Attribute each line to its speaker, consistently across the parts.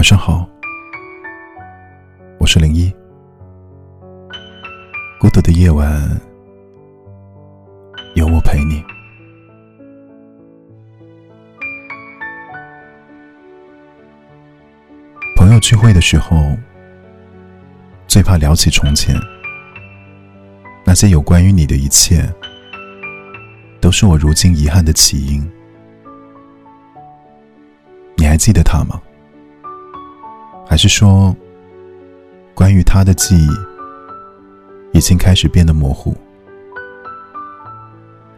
Speaker 1: 晚上好，我是零一。孤独的夜晚，有我陪你。朋友聚会的时候，最怕聊起从前，那些有关于你的一切，都是我如今遗憾的起因。你还记得他吗？还是说，关于他的记忆已经开始变得模糊？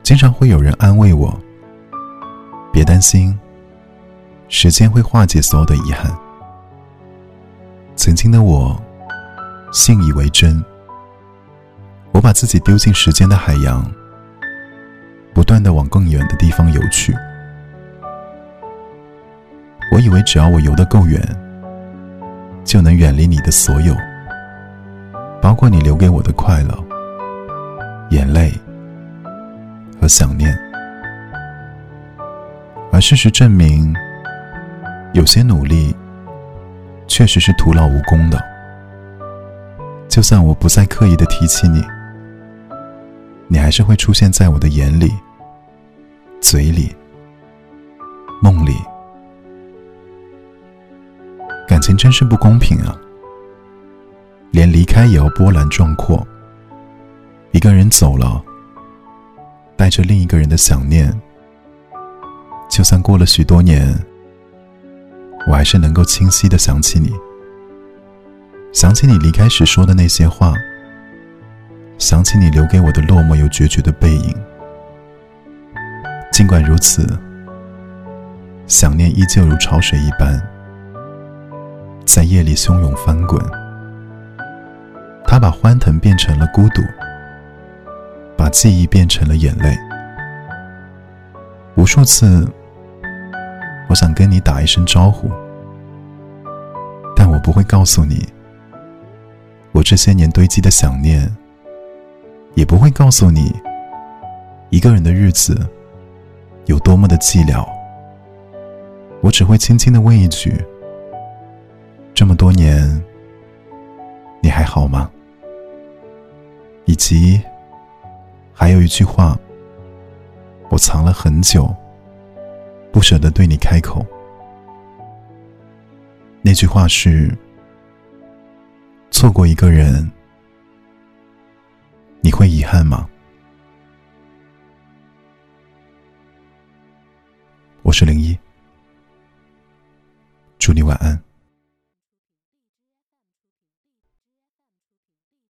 Speaker 1: 经常会有人安慰我：“别担心，时间会化解所有的遗憾。”曾经的我，信以为真。我把自己丢进时间的海洋，不断的往更远的地方游去。我以为只要我游得够远。就能远离你的所有，包括你留给我的快乐、眼泪和想念。而事实证明，有些努力确实是徒劳无功的。就算我不再刻意的提起你，你还是会出现在我的眼里、嘴里、情真是不公平啊！连离开也要波澜壮阔。一个人走了，带着另一个人的想念，就算过了许多年，我还是能够清晰的想起你，想起你离开时说的那些话，想起你留给我的落寞又决绝的背影。尽管如此，想念依旧如潮水一般。在夜里汹涌翻滚，他把欢腾变成了孤独，把记忆变成了眼泪。无数次，我想跟你打一声招呼，但我不会告诉你，我这些年堆积的想念，也不会告诉你，一个人的日子有多么的寂寥。我只会轻轻的问一句。这么多年，你还好吗？以及，还有一句话，我藏了很久，不舍得对你开口。那句话是：错过一个人，你会遗憾吗？我是零一，祝你晚安。